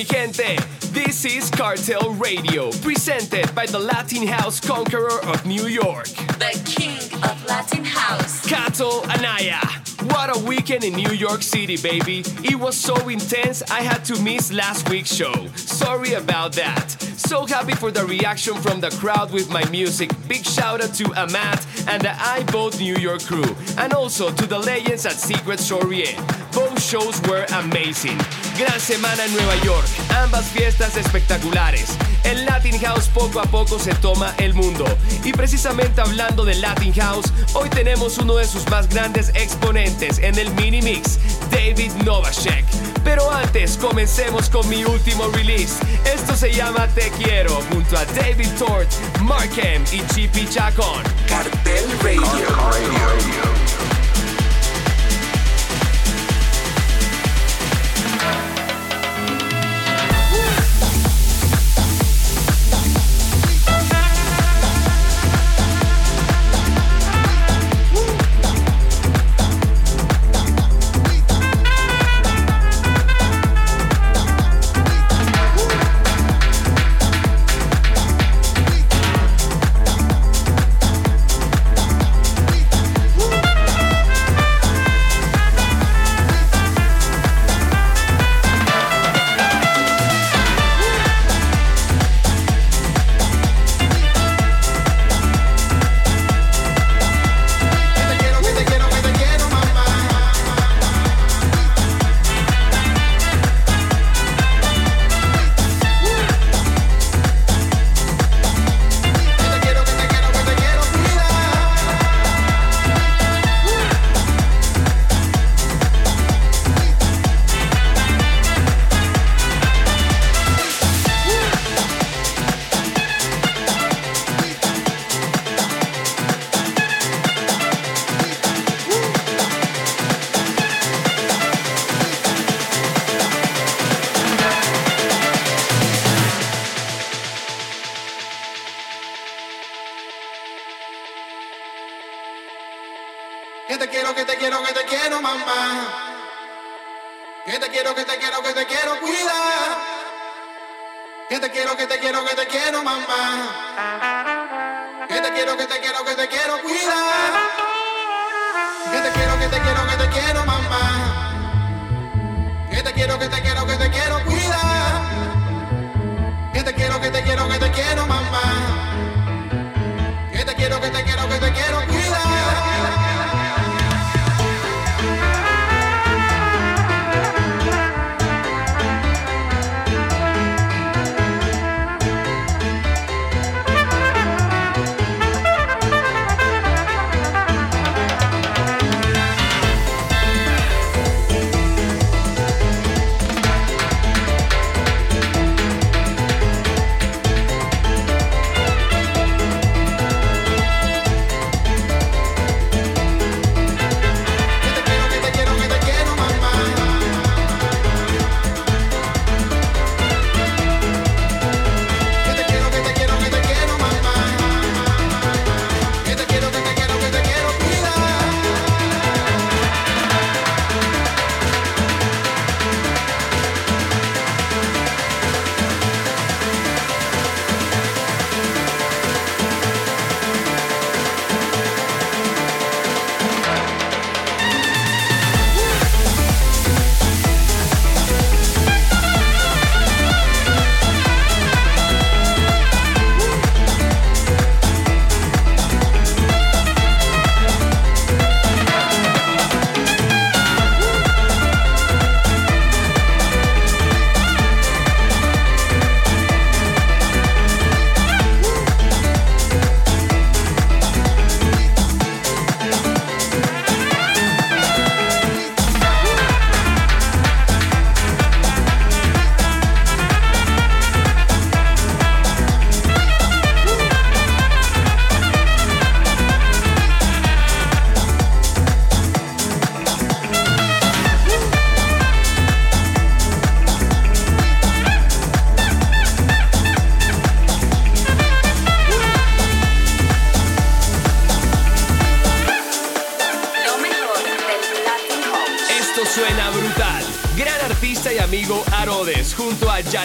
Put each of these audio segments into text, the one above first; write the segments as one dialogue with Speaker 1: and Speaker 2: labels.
Speaker 1: Mi gente.
Speaker 2: This is Cartel Radio, presented by the Latin House Conqueror of New York,
Speaker 3: The king of Latin House.
Speaker 2: Cato Anaya. What a weekend in New York City, baby. It was so intense, I had to miss last week's show. Sorry about that. So happy for the reaction from the crowd with my music. Big shout out to Amat and the I Vote New York crew, and also to the legends at Secret Soirée. Both shows were amazing. Gran semana en Nueva York, ambas fiestas espectaculares. El Latin House poco a poco se toma el mundo. Y precisamente hablando del Latin House, hoy tenemos uno de sus más grandes exponentes en el mini mix, David Novacek. Pero antes, comencemos con mi último release. Esto se llama Te Quiero, junto a David Tort, Mark M y Chippy Chacon.
Speaker 4: Cartel Radio.
Speaker 5: Que te te quiero, que te quiero, que te quiero, mamá. Que te quiero, que te quiero, que te quiero, cuida. Que te quiero, que te quiero, que te quiero, mamá. Que te quiero, que te quiero, que te quiero, cuida. Que te quiero, que te quiero, que te quiero, mamá.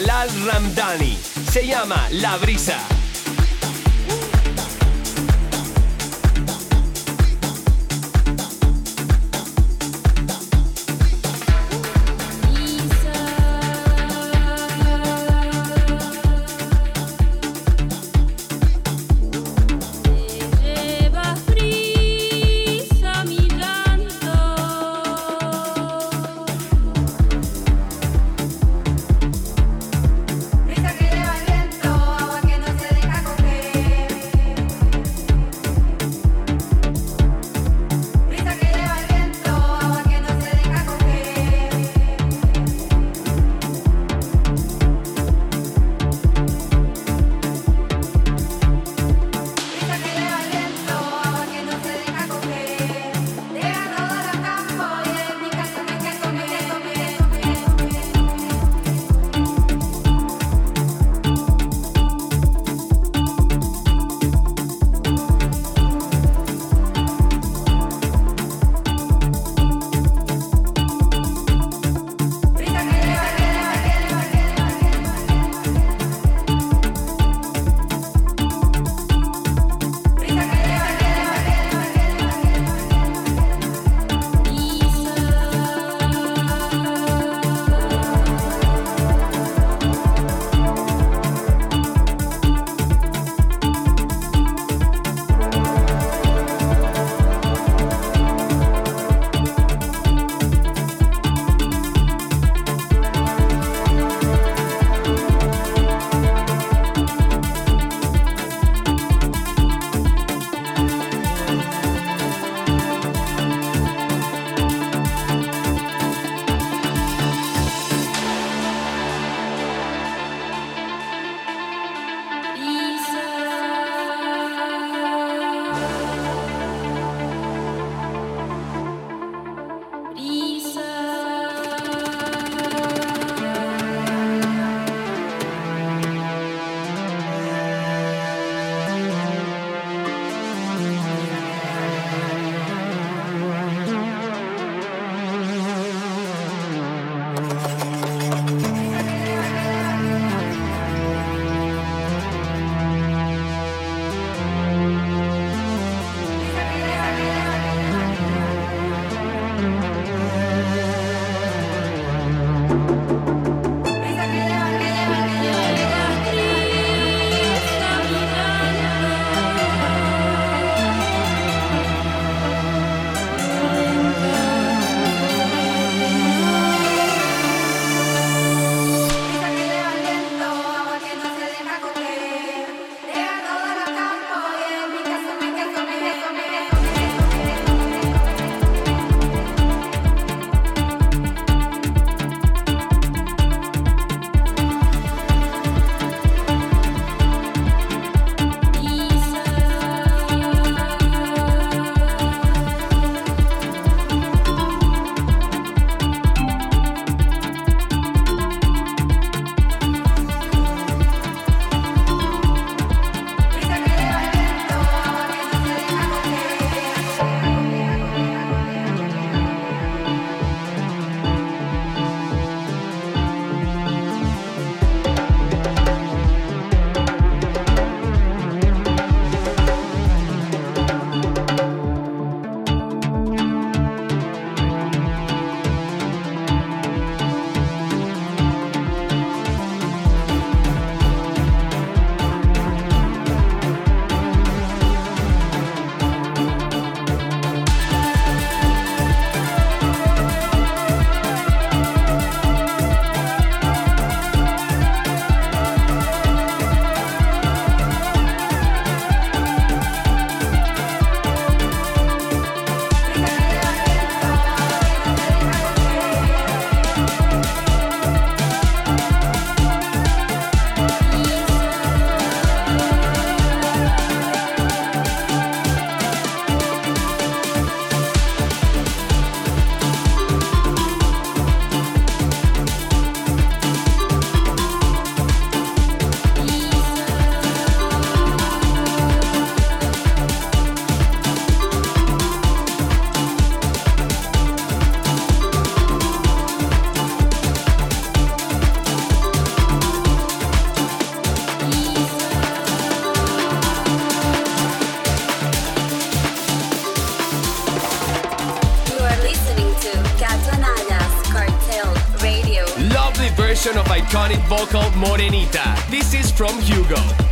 Speaker 6: Jalal Ramdani. Se llama La Brisa. vocal Morenita. This is from Hugo.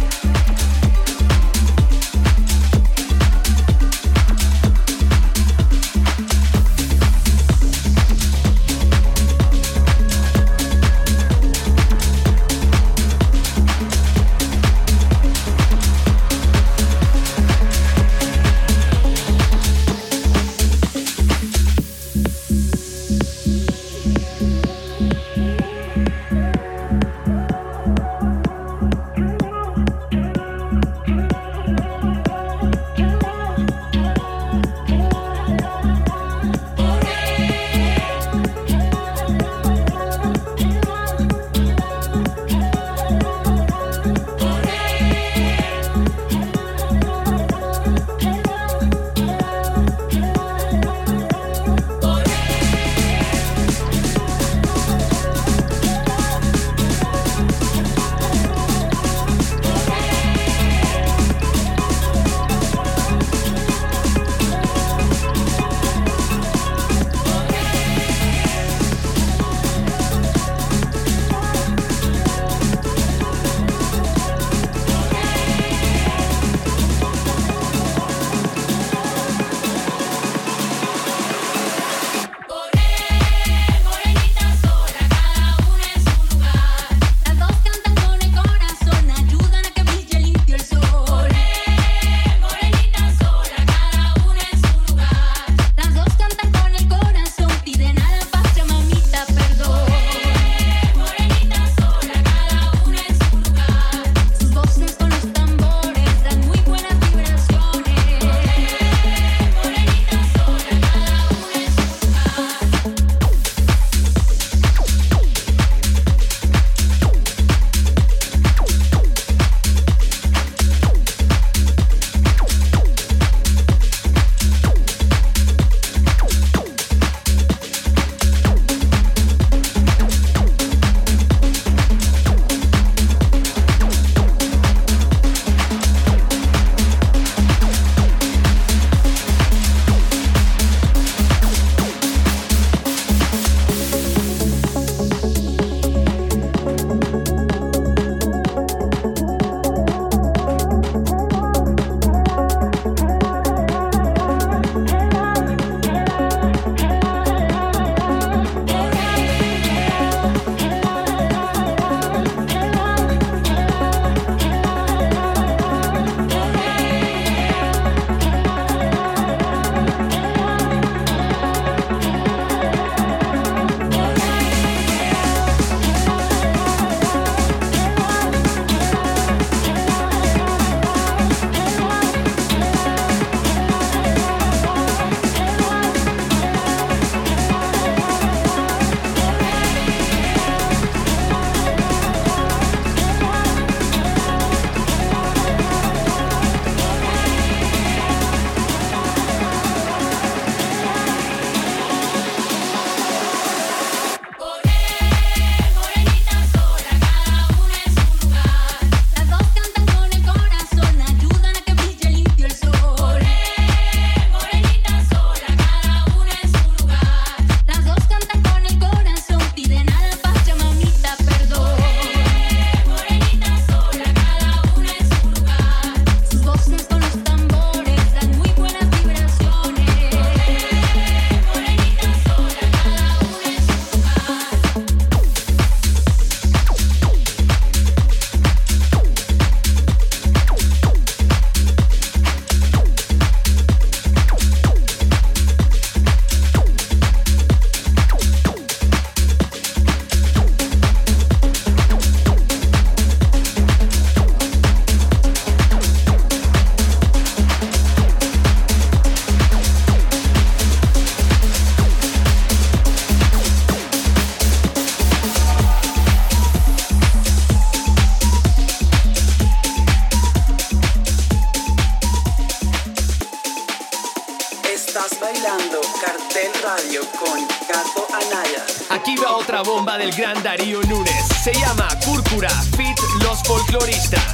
Speaker 6: del gran Darío Núñez. Se llama Cúrcura Fit Los Folcloristas.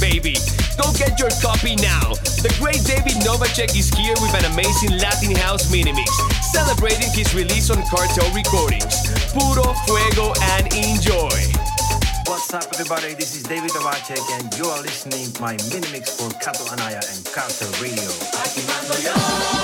Speaker 2: Baby. Go get your copy now. The great David Novacek is here with an amazing Latin house mini mix, celebrating his release on Cartel Recordings. Puro fuego and enjoy.
Speaker 4: What's up, everybody? This is David Novacek, and you are listening to my mini mix for Cato and Cartel Radio.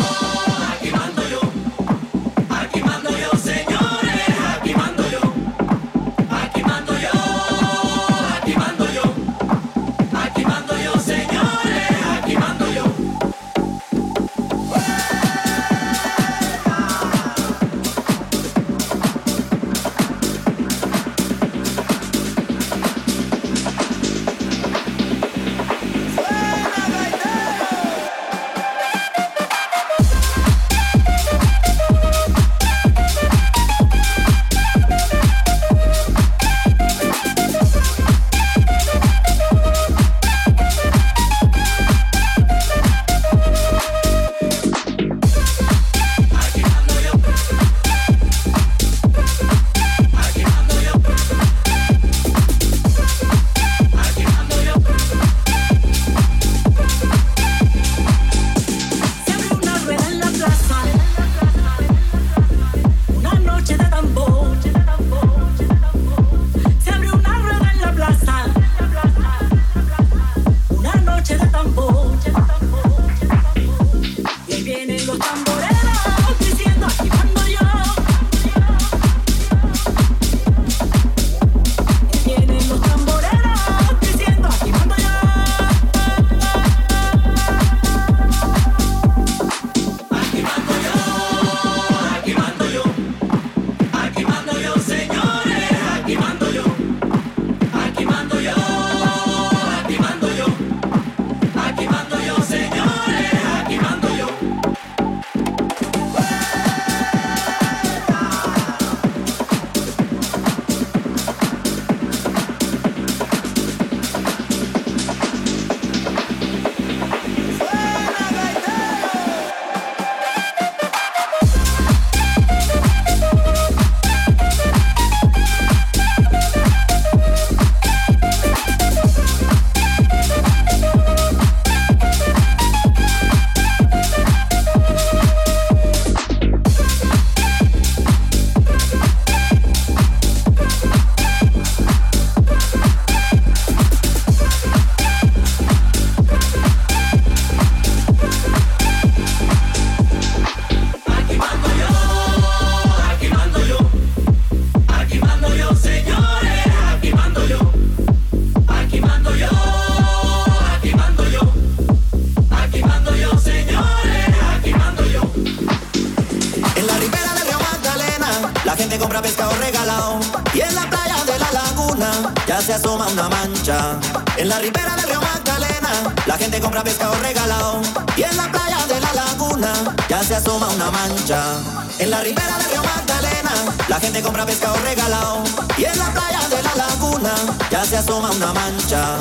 Speaker 7: Y
Speaker 8: en la playa de la laguna ya se asoma una mancha.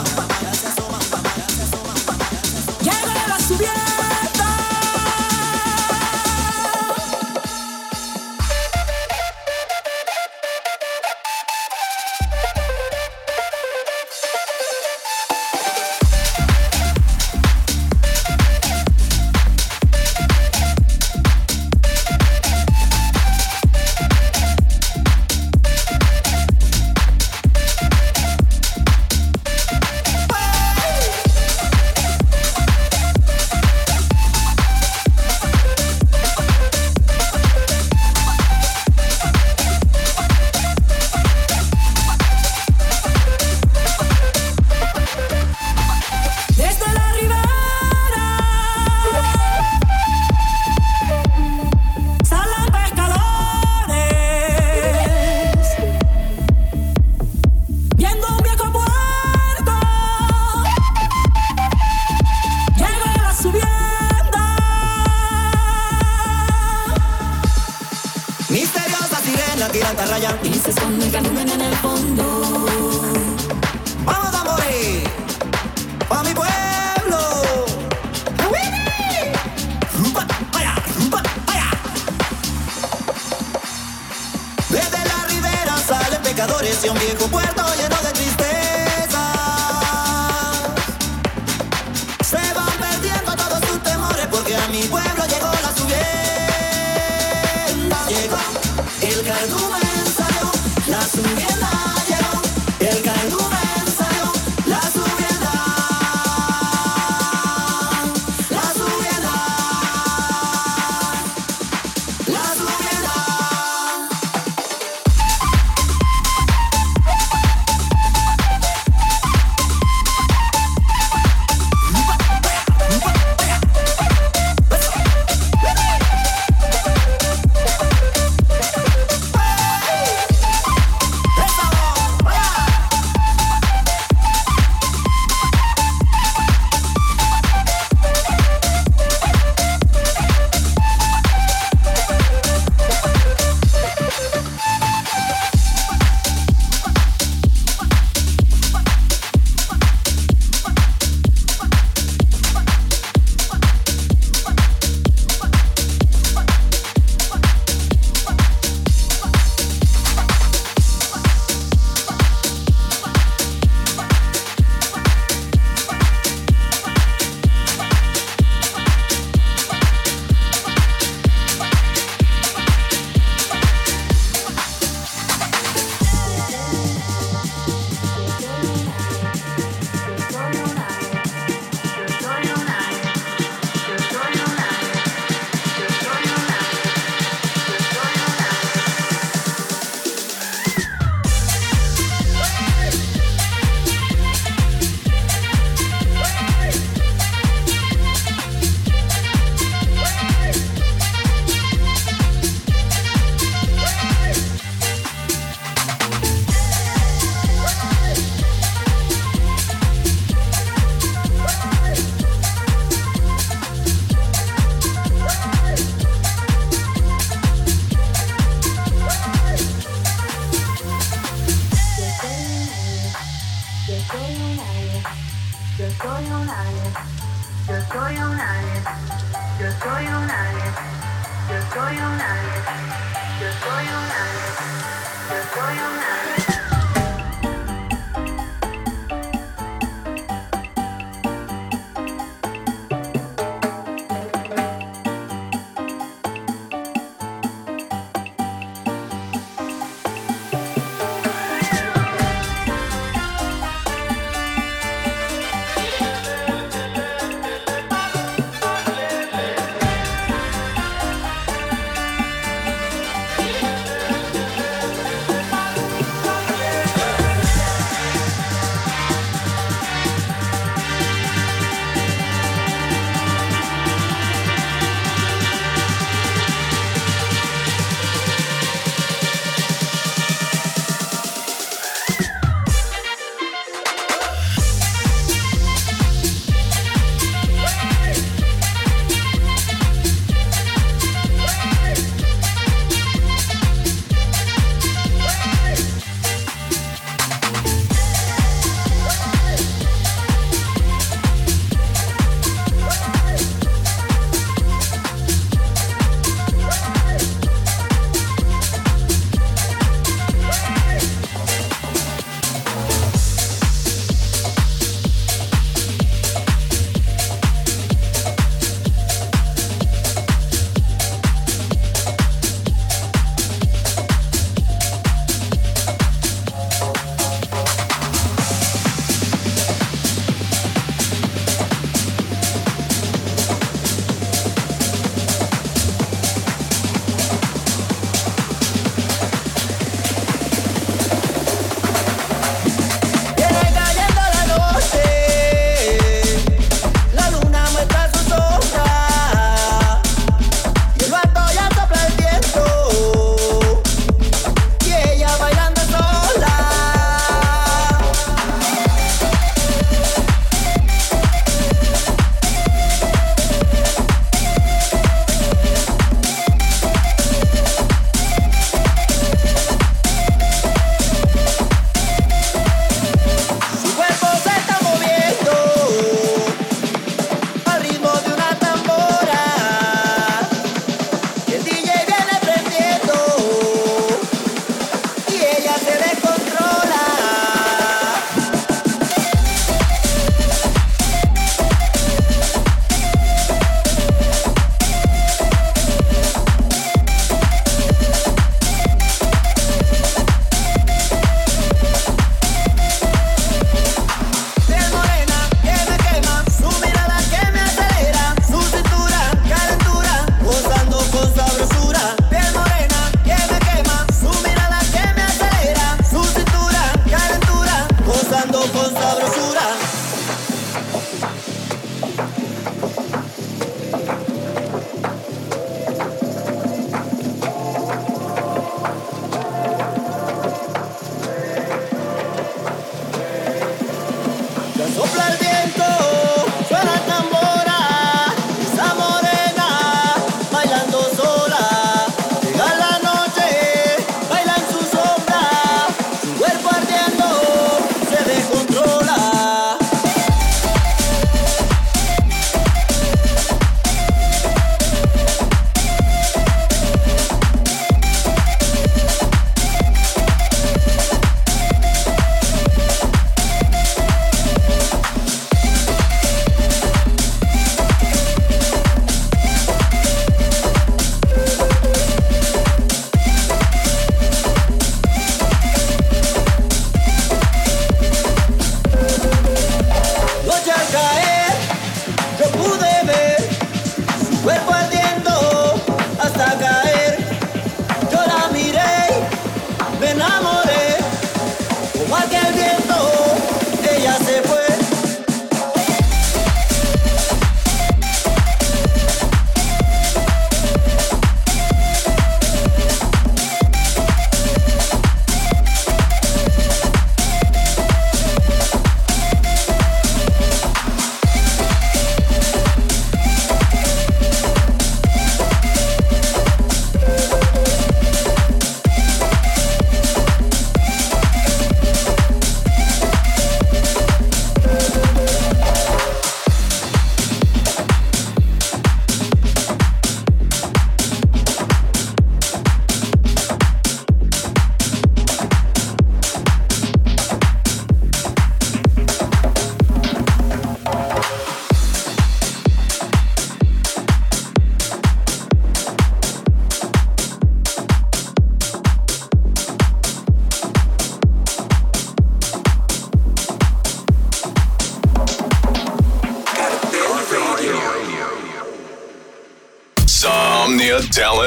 Speaker 7: soy un
Speaker 8: alien, yo soy un
Speaker 6: alien, yo soy un alien, yo soy un alien, yo soy un alien, yo soy un
Speaker 9: alien.